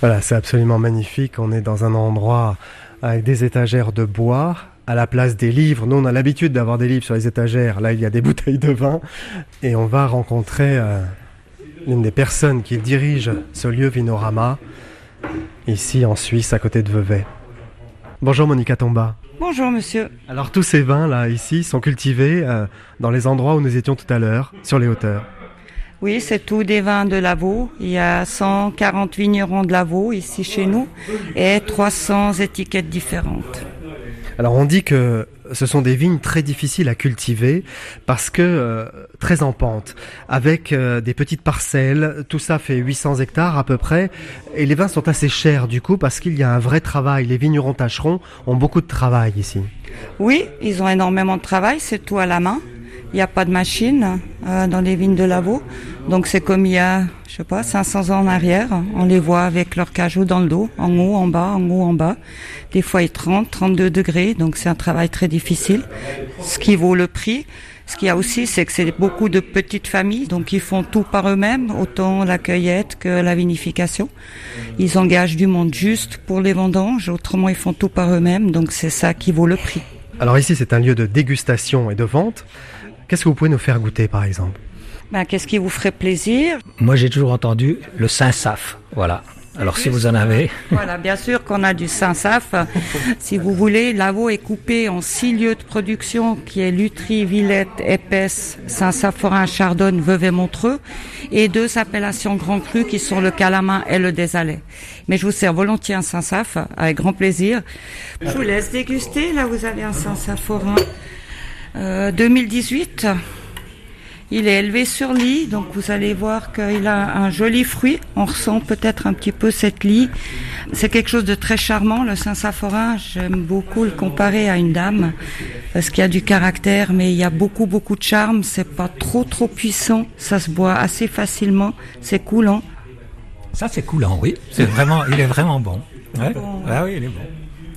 Voilà, c'est absolument magnifique. On est dans un endroit avec des étagères de bois. À la place des livres, nous on a l'habitude d'avoir des livres sur les étagères. Là, il y a des bouteilles de vin. Et on va rencontrer euh, l'une des personnes qui dirige ce lieu Vinorama, ici en Suisse, à côté de Vevey. Bonjour Monica Tomba. Bonjour monsieur. Alors tous ces vins là ici sont cultivés euh, dans les endroits où nous étions tout à l'heure, sur les hauteurs. Oui, c'est tout des vins de Lavaux. Il y a 140 vignerons de Lavaux ici chez nous et 300 étiquettes différentes. Alors on dit que ce sont des vignes très difficiles à cultiver parce que euh, très en pente, avec euh, des petites parcelles, tout ça fait 800 hectares à peu près, et les vins sont assez chers du coup parce qu'il y a un vrai travail. Les vignerons tâcherons ont beaucoup de travail ici. Oui, ils ont énormément de travail, c'est tout à la main. Il n'y a pas de machine euh, dans les vignes de Lavaux. Donc c'est comme il y a, je sais pas, 500 ans en arrière. On les voit avec leur cajou dans le dos, en haut, en bas, en haut, en bas. Des fois il 30, 32 degrés. Donc c'est un travail très difficile. Ce qui vaut le prix. Ce qu'il y a aussi, c'est que c'est beaucoup de petites familles, donc ils font tout par eux-mêmes, autant la cueillette que la vinification. Ils engagent du monde juste pour les vendanges, autrement ils font tout par eux-mêmes, donc c'est ça qui vaut le prix. Alors ici c'est un lieu de dégustation et de vente. Qu'est-ce que vous pouvez nous faire goûter par exemple? Ben, Qu'est-ce qui vous ferait plaisir? Moi, j'ai toujours entendu le Saint-Saf. Voilà. Alors, si vous en avez. Voilà, bien sûr qu'on a du Saint-Saf. si vous voulez, la veau est coupée en six lieux de production qui est Lutry, Villette, Épaisse, Saint-Saphorin, Chardonne, Vevey, Montreux et deux appellations Grand Cru qui sont le Calamin et le Désalais. Mais je vous sers volontiers un Saint-Saf avec grand plaisir. Je vous laisse déguster. Là, vous avez un Saint-Saphorin euh, 2018. Il est élevé sur lit, donc vous allez voir qu'il a un joli fruit. On ressent peut-être un petit peu cette lie. C'est quelque chose de très charmant, le Saint-Saphorin. J'aime beaucoup le comparer à une dame, parce qu'il y a du caractère, mais il y a beaucoup, beaucoup de charme. C'est pas trop, trop puissant. Ça se boit assez facilement. C'est coulant. Ça, c'est coulant, oui. C'est vraiment, il est vraiment bon. Ouais. Ah oui, il est bon.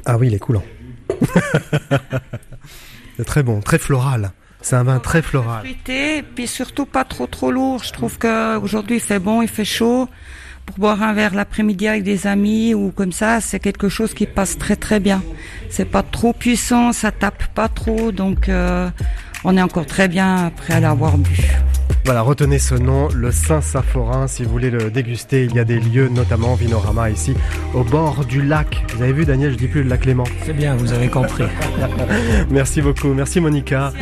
Ah oui, il est coulant. c'est très bon, très floral. C'est un vin très floral. Fruité, puis surtout pas trop, trop lourd. Je trouve qu'aujourd'hui il fait bon, il fait chaud. Pour boire un verre l'après-midi avec des amis ou comme ça, c'est quelque chose qui passe très très bien. C'est pas trop puissant, ça tape pas trop, donc euh, on est encore très bien après l'avoir bu. Voilà, retenez ce nom, le Saint-Saphorin, si vous voulez le déguster. Il y a des lieux, notamment Vinorama, ici, au bord du lac. Vous avez vu, Daniel, je dis plus le lac Léman. C'est bien, vous avez compris. merci beaucoup. Merci, Monica.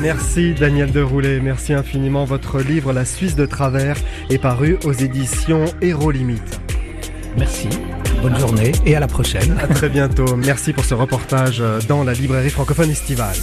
Merci, Daniel Deroulet. Merci infiniment. Votre livre, La Suisse de travers, est paru aux éditions Héros Limite. Merci. Bonne journée et à la prochaine. À très bientôt. Merci pour ce reportage dans la librairie francophone estivale.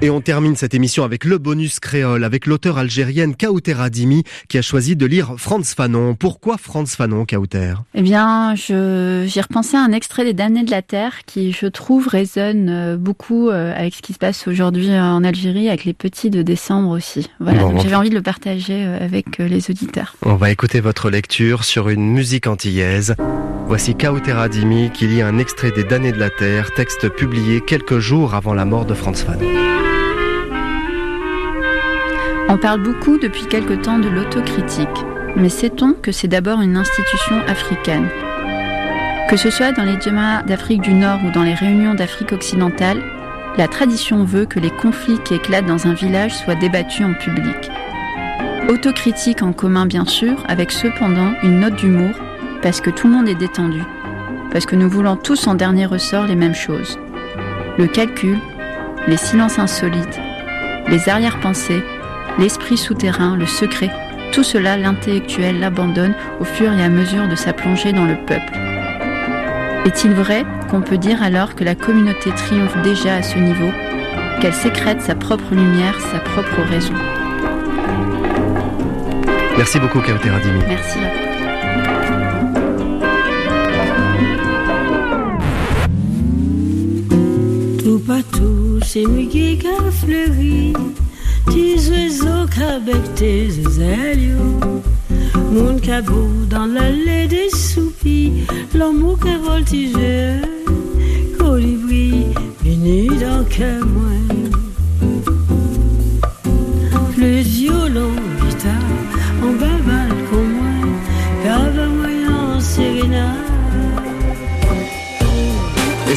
Et on termine cette émission avec le bonus créole, avec l'auteur algérienne Kauter Adimi, qui a choisi de lire Franz Fanon. Pourquoi Franz Fanon, Kauter? Eh bien, j'ai repensé à un extrait des Damnés de la Terre qui, je trouve, résonne beaucoup avec ce qui se passe aujourd'hui en Algérie, avec les petits de décembre aussi. Voilà, bon, j'avais envie de le partager avec les auditeurs. On va écouter votre lecture sur une musique antillaise. Voici Kauter Adimi qui lit un extrait des Damnés de la Terre, texte publié quelques jours avant la mort de Franz Fanon. On parle beaucoup depuis quelque temps de l'autocritique, mais sait-on que c'est d'abord une institution africaine? Que ce soit dans les djemmas d'Afrique du Nord ou dans les réunions d'Afrique occidentale, la tradition veut que les conflits qui éclatent dans un village soient débattus en public. Autocritique en commun bien sûr, avec cependant une note d'humour, parce que tout le monde est détendu, parce que nous voulons tous en dernier ressort les mêmes choses. Le calcul, les silences insolites, les arrière-pensées, l'esprit souterrain, le secret, tout cela l'intellectuel l'abandonne au fur et à mesure de sa plongée dans le peuple. Est-il vrai qu'on peut dire alors que la communauté triomphe déjà à ce niveau, qu'elle sécrète sa propre lumière, sa propre raison? Merci beaucoup Kauter Adimi. Merci. Tout partout, c'est Miguel qui a fleuri petits oiseaux qu'avec tes ailes. Mon cabot dans l'allée des soupis L'amour qui voltigeur Colibri, venu dans que moi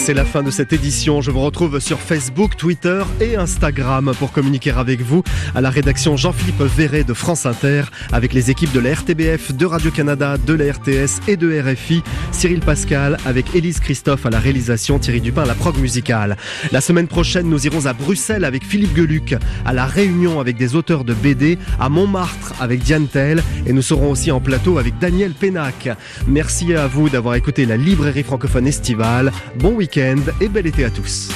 c'est la fin de cette édition. Je vous retrouve sur Facebook, Twitter et Instagram pour communiquer avec vous. À la rédaction Jean-Philippe Verret de France Inter, avec les équipes de la RTBF, de Radio-Canada, de la RTS et de RFI. Cyril Pascal avec Élise Christophe à la réalisation, Thierry Dupin à la prog musicale. La semaine prochaine, nous irons à Bruxelles avec Philippe Geluc, à La Réunion avec des auteurs de BD, à Montmartre avec Diane Tell et nous serons aussi en plateau avec Daniel Pénac. Merci à vous d'avoir écouté la librairie francophone estivale. Bon et bel été à tous.